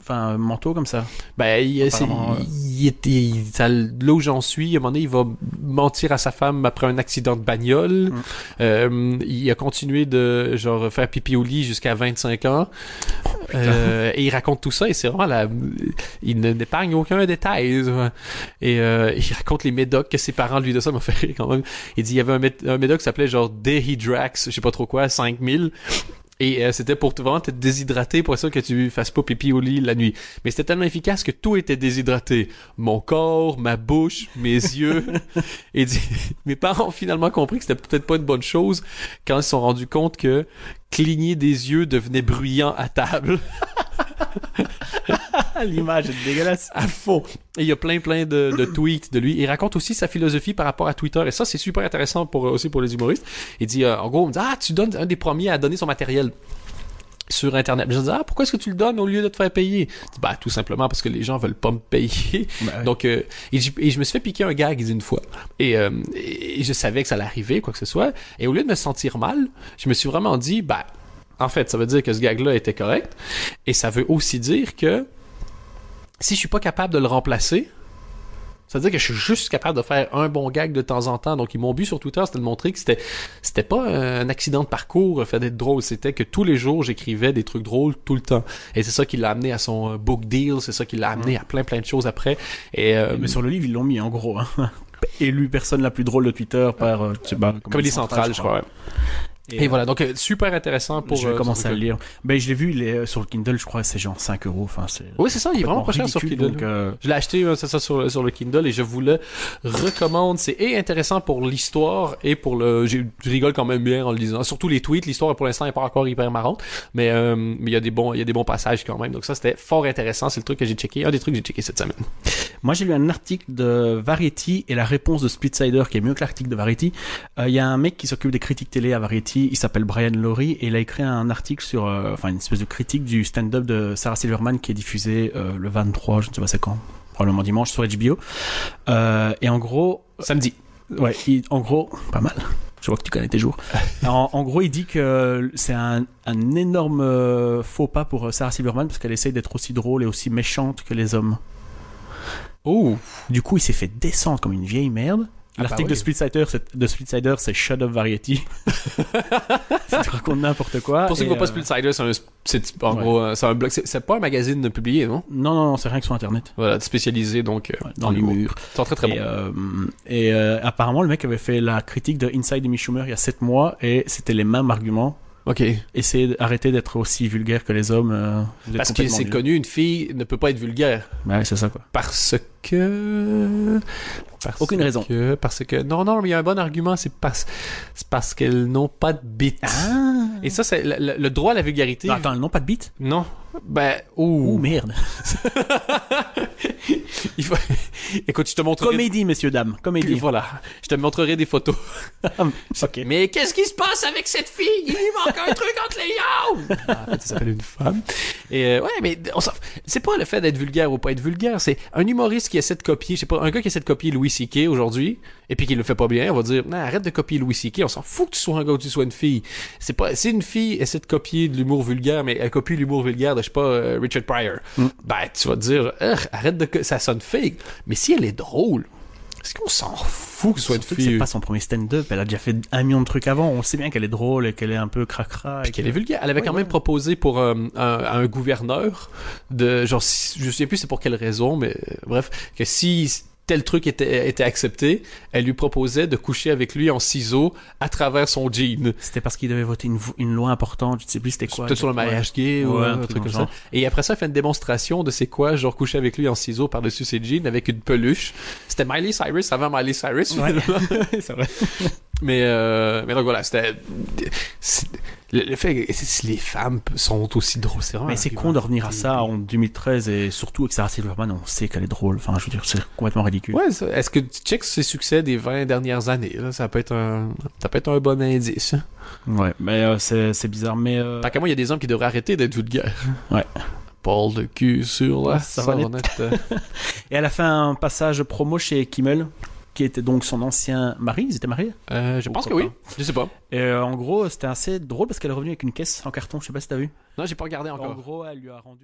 enfin, manteau comme ça. Ben, il, euh. il il- ça- là où j'en suis, à un moment donné, il va mentir à sa femme après un accident de bagnole. Mm. Euh, il a continué de, genre, faire pipi au lit jusqu'à 25 ans. Euh, et il raconte tout ça et c'est vraiment la, il ne- n'épargne aucun détail. Et euh, il raconte les médocs que ses parents lui de ça m'a fait rire quand même. Il dit, il y avait un médoc qui s'appelait genre Dehydrax, je sais pas trop quoi, 5000. Et euh, c'était pour te- vraiment te déshydrater pour ça que tu fasses pas pipi au lit la nuit. Mais c'était tellement efficace que tout était déshydraté. Mon corps, ma bouche, mes yeux. Et mes parents ont finalement compris que c'était peut-être pas une bonne chose quand ils se sont rendus compte que cligner des yeux devenait bruyant à table. L'image est dégueulasse. à fond. Et il y a plein plein de, de tweets de lui. Il raconte aussi sa philosophie par rapport à Twitter. Et ça, c'est super intéressant pour, aussi pour les humoristes. Il dit, euh, en gros, on me dit, ah, tu donnes un des premiers à donner son matériel sur Internet. Je dis, ah, pourquoi est-ce que tu le donnes au lieu de te faire payer? Je dis, bah, tout simplement parce que les gens veulent pas me payer. Ouais. Donc, euh, et, je me suis fait piquer un gag une fois. Et, euh, et je savais que ça allait arriver, quoi que ce soit. Et au lieu de me sentir mal, je me suis vraiment dit, bah, en fait, ça veut dire que ce gag-là était correct. Et ça veut aussi dire que si je suis pas capable de le remplacer, ça veut dire que je suis juste capable de faire un bon gag de temps en temps. Donc, ils m'ont but sur Twitter, c'était de montrer que c'était, c'était pas un accident de parcours, le fait d'être drôle. C'était que tous les jours, j'écrivais des trucs drôles tout le temps. Et c'est ça qui l'a amené à son euh, book deal, c'est ça qui l'a amené à plein plein de choses après. Et, euh, Mais sur le livre, ils l'ont mis en gros. Hein. Élu personne la plus drôle de Twitter par, euh, je sais pas, Comédie Centrale, je crois. ouais. Et, euh, voilà, donc euh, super intéressant pour. je vais euh, commencer ce à le lire. Ben, je l'ai vu, il est euh, sur le Kindle, je crois, c'est genre 5 euros. Enfin, c'est Oui, c'est ça, il est vraiment pas cher sur Kindle. donc, euh, Je l'ai acheté, euh, c'est ça, sur, le- sur le Kindle et je vous le recommande. C'est et intéressant pour l'histoire et pour le. Je rigole quand même bien en le lisant. Surtout les tweets. L'histoire pour l'instant n'est pas encore hyper marrante, mais euh, mais il y a des bons, il y a des bons passages quand même. Donc ça, c'était fort intéressant. C'est le truc que j'ai checké, un des trucs que j'ai checké cette semaine. Moi, j'ai lu un article de Variety et la réponse de Splitsider qui est mieux que l'article de Variety. Euh, Il y a un mec qui s'occupe des critiques télé à Variety, il s'appelle Brian Laurie et il a écrit un article sur, euh, enfin, une espèce de critique du stand-up de Sarah Silverman qui est diffusé euh, le 23, je ne sais pas c'est quand, probablement dimanche sur HBO. Et en gros, Samedi. Ouais, il- en gros, pas mal. Je vois que tu connais tes jours. en, en gros, il dit que c'est un, un énorme faux pas pour Sarah Silverman parce qu'elle essaye d'être aussi drôle et aussi méchante que les hommes. Oh, Du coup, il s'est fait descendre comme une vieille merde. Ah bah L'article oui. de Splitsider, c'est, Shut Up Variety. Ça te raconte n'importe quoi. pour ceux qui et, voient pas euh, Splitsider, c'est en Ouais. gros, euh, c'est un blog. C'est pas un magazine publié, non? Non, non, non, c'est rien que sur Internet. Voilà, spécialisé donc euh, Ouais, dans l'humour. C'est très très et bon. euh, et euh, apparemment, le mec avait fait la critique de Inside Amy Schumer il y a 7 mois et c'était les mêmes arguments. Ok. Essayez d'arrêter d'être aussi vulgaire que les hommes. euh, vous êtes Parce que c'est connu, une fille ne peut pas être vulgaire. Ouais, c'est ça quoi. Parce que. Parce Aucune raison. parce que. Non, non, mais il y a un bon argument, c'est parce, parce qu'elles n'ont pas de bite. Ah Et ça, c'est le, droit à la vulgarité. Non, attends, elles n'ont pas de bite Non. Ben, Ouh, ouh. merde. Il faut... Écoute, je te montrerai. Comédie, messieurs, dames. Comédie. Voilà. Je te montrerai des photos. ok. Mais qu'est-ce qui se passe avec cette fille? Il lui manque un truc entre les jambes! Ah, en fait, ça s'appelle une femme. Et euh, ouais, mais on c'est pas le fait d'être vulgaire ou pas être vulgaire, c'est un humoriste qui essaie de copier, je sais pas, un gars qui essaie de copier Louis C.K. aujourd'hui, et puis qui le fait pas bien, on va dire, non, arrête de copier Louis C.K., on s'en fout que tu sois un gars ou que tu sois une fille. C'est pas, si une fille essaie de copier de l'humour vulgaire, mais elle copie l'humour vulgaire de, je sais pas, euh, Richard Pryor, Mm. ben, tu vas te dire, arrête de, ça sonne fake. Mais si elle est drôle, est-ce qu'on s'en fout que ce soit une que c'est fille? pas son premier stand-up. Elle a déjà fait un million de trucs avant. On sait bien qu'elle est drôle et qu'elle est un peu cracra. et Puis qu'elle est vulgaire. Elle avait Ouais, quand ouais. même proposé pour euh, un, gouverneur de genre je sais plus c'est pour quelle raison mais euh, bref que si tel truc était, était accepté, elle lui proposait de coucher avec lui en ciseaux à travers son jean. C'était parce qu'il devait voter une, loi importante. Je sais plus c'était quoi. Peut-être sur le mariage gay ou un un truc comme ça. Et après ça, elle fait une démonstration de c'est quoi, genre coucher avec lui en ciseaux par-dessus ses jeans avec une peluche. C'était Miley Cyrus avant Miley Cyrus. Ouais. c'est vrai. Mais, euh, mais donc voilà, c'était. Le, le fait que si les femmes sont aussi drôles, c'est vraiment. Mais c'est con de revenir à ça en 2013 et surtout avec Sarah Silverman, on sait qu'elle est drôle. Enfin, je veux dire, c'est complètement ridicule. Ouais, est-ce que tu checks ses succès des 20 dernières années? Là? Ça, peut être un, ça peut être un bon indice. hein? Ouais, mais euh, c'est bizarre. Mais euh, Tant qu'à moi, il y a des hommes qui devraient arrêter d'être vulgaires. Ouais. Paul de cul sur la Ça va et elle a fait un passage promo chez Kimmel, qui était donc son ancien mari. Ils étaient mariés? Euh, je Ou pense que oui. Je sais pas. Et euh, en gros, c'était assez drôle parce qu'elle est revenue avec une caisse en carton. Je sais pas si t'as vu. Non, j'ai pas regardé En encore. gros, elle lui a rendu.